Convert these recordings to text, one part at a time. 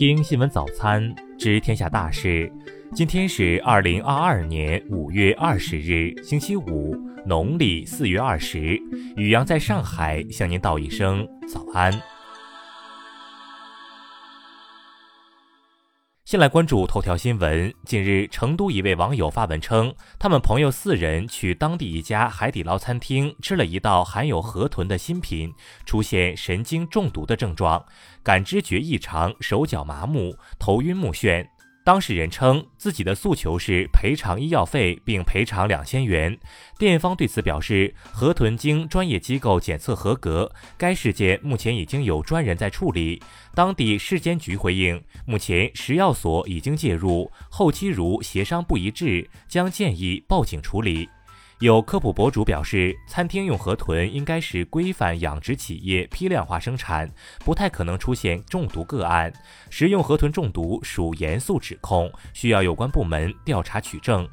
听新闻早餐，知天下大事。今天是二零二二年五月二十日，星期五，农历四月二十。宇阳在上海向您道一声早安。先来关注头条新闻。近日，成都一位网友发文称，他们朋友四人去当地一家海底捞餐厅吃了一道含有河豚的新品，出现神经中毒的症状，感知觉异常，手脚麻木，头晕目眩。当事人称，自己的诉求是赔偿医药费，并赔偿两千元。店方对此表示，河豚经专业机构检测合格，该事件目前已经有专人在处理。当地市监局回应，目前食药所已经介入，后期如协商不一致，将建议报警处理。有科普博主表示，餐厅用河豚应该是规范养殖企业批量化生产，不太可能出现中毒个案。食用河豚中毒属严肃指控，需要有关部门调查取证。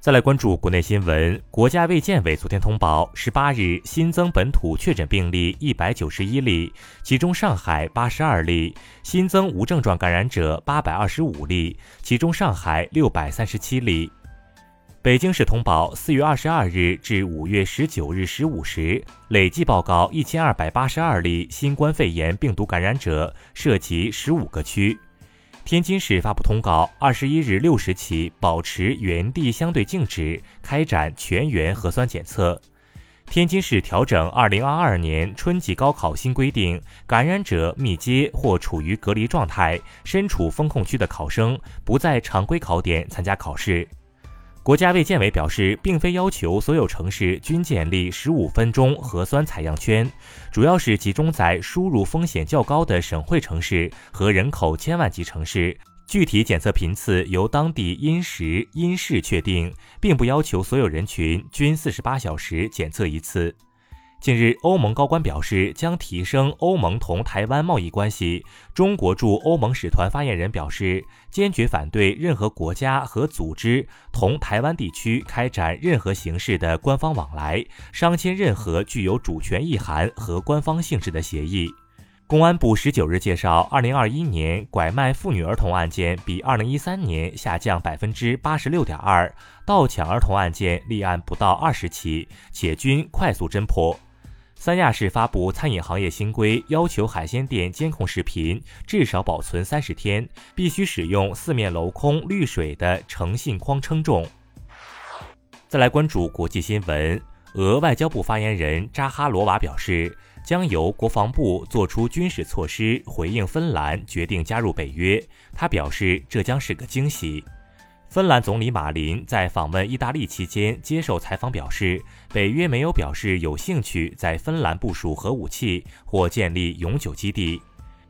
再来关注国内新闻，国家卫健委昨天通报，十八日新增本土确诊病例一百九十一例，其中上海八十二例，新增无症状感染者八百二十五例，其中上海六百三十七例。北京市通报，四月二十二日至五月十九日十五时，累计报告一千二百八十二例新冠肺炎病毒感染者，涉及十五个区。天津市发布通告，二十一日六时起保持原地相对静止，开展全员核酸检测。天津市调整二零二二年春季高考新规定，感染者密接或处于隔离状态、身处封控区的考生，不在常规考点参加考试。国家卫健委表示，并非要求所有城市均建立十五分钟核酸采样圈，主要是集中在输入风险较高的省会城市和人口千万级城市，具体检测频次由当地因时因市确定，并不要求所有人群均四十八小时检测一次。近日，欧盟高官表示将提升欧盟同台湾贸易关系。中国驻欧盟使团发言人表示，坚决反对任何国家和组织同台湾地区开展任何形式的官方往来，商签任何具有主权意涵和官方性质的协议。公安部十九日介绍，二零二一年拐卖妇女儿童案件比二零一三年下降百分之八十六点二，盗抢儿童案件立案不到二十起，且均快速侦破。三亚市发布餐饮行业新规，要求海鲜店监控视频至少保存三十天，必须使用四面镂空滤水的诚信框称重。再来关注国际新闻，俄外交部发言人扎哈罗娃表示，将由国防部做出军事措施回应芬兰决定加入北约。他表示，这将是个惊喜。芬兰总理马林在访问意大利期间接受采访表示，北约没有表示有兴趣在芬兰部署核武器或建立永久基地。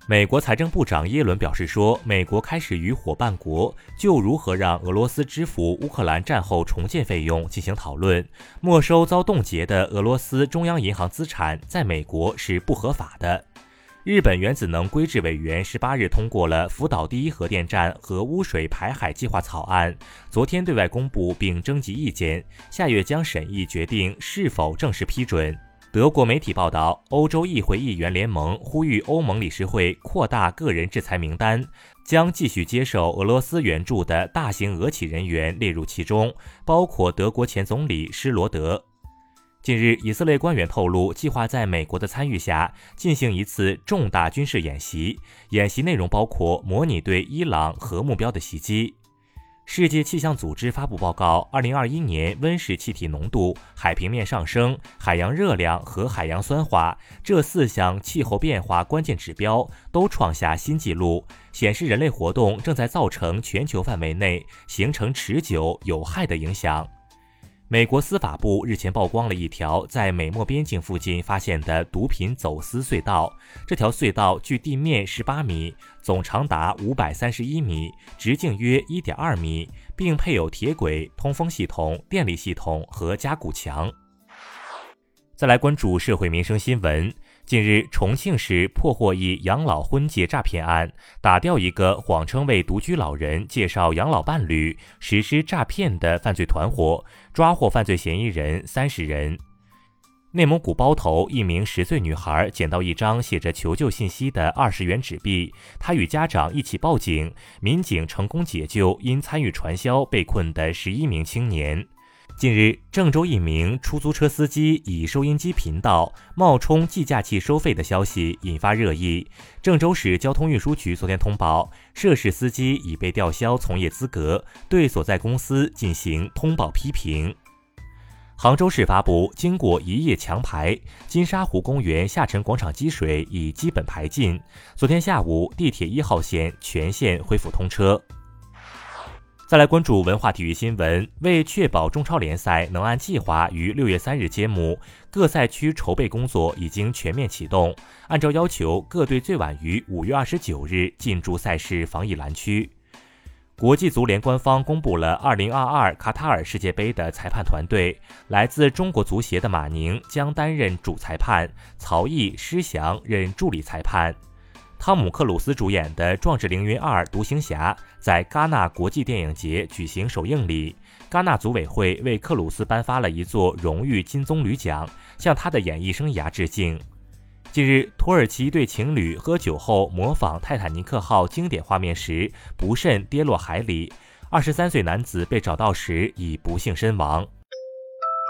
美国财政部长耶伦表示说，美国开始与伙伴国就如何让俄罗斯支付乌克兰战后重建费用进行讨论。没收遭冻结的俄罗斯中央银行资产在美国是不合法的。日本原子能规制委员十八日通过了福岛第一核电站核污水排海计划草案，昨天对外公布并征集意见，下月将审议决定是否正式批准。德国媒体报道，欧洲议会议员联盟呼吁欧盟理事会扩大个人制裁名单，将继续接受俄罗斯援助的大型俄企人员列入其中，包括德国前总理施罗德。近日，以色列官员透露，计划在美国的参与下进行一次重大军事演习。演习内容包括模拟对伊朗核目标的袭击。世界气象组织发布报告，二零二一年温室气体浓度、海平面上升、海洋热量和海洋酸化这四项气候变化关键指标都创下新纪录，显示人类活动正在造成全球范围内形成持久有害的影响。美国司法部日前曝光了一条在美墨边境附近发现的毒品走私隧道。这条隧道距地面十八米，总长达五百三十一米，直径约一点二米，并配有铁轨、通风系统、电力系统和加固墙。再来关注社会民生新闻。近日，重庆市破获一养老婚介诈骗案，打掉一个谎称为独居老人介绍养老伴侣实施诈骗的犯罪团伙，抓获犯罪嫌疑人三十人。内蒙古包头一名十岁女孩捡到一张写着求救信息的二十元纸币，她与家长一起报警，民警成功解救因参与传销被困的十一名青年。近日，郑州一名出租车司机以收音机频道冒充计价器收费的消息引发热议。郑州市交通运输局昨天通报，涉事司机已被吊销从业资格，对所在公司进行通报批评。杭州市发布，经过一夜强排，金沙湖公园下沉广场积水已基本排尽。昨天下午，地铁一号线全线恢复通车。再来关注文化体育新闻。为确保中超联赛能按计划于六月三日揭幕，各赛区筹备工作已经全面启动。按照要求，各队最晚于五月二十九日进驻赛事防疫蓝区。国际足联官方公布了二零二二卡塔尔世界杯的裁判团队，来自中国足协的马宁将担任主裁判，曹毅、施翔任助理裁判。汤姆·克鲁斯主演的《壮志凌云二：独行侠》在戛纳国际电影节举行首映礼，戛纳组委会为克鲁斯颁发了一座荣誉金棕榈奖，向他的演艺生涯致敬。近日，土耳其一对情侣喝酒后模仿泰坦尼克号经典画面时不慎跌落海里，二十三岁男子被找到时已不幸身亡。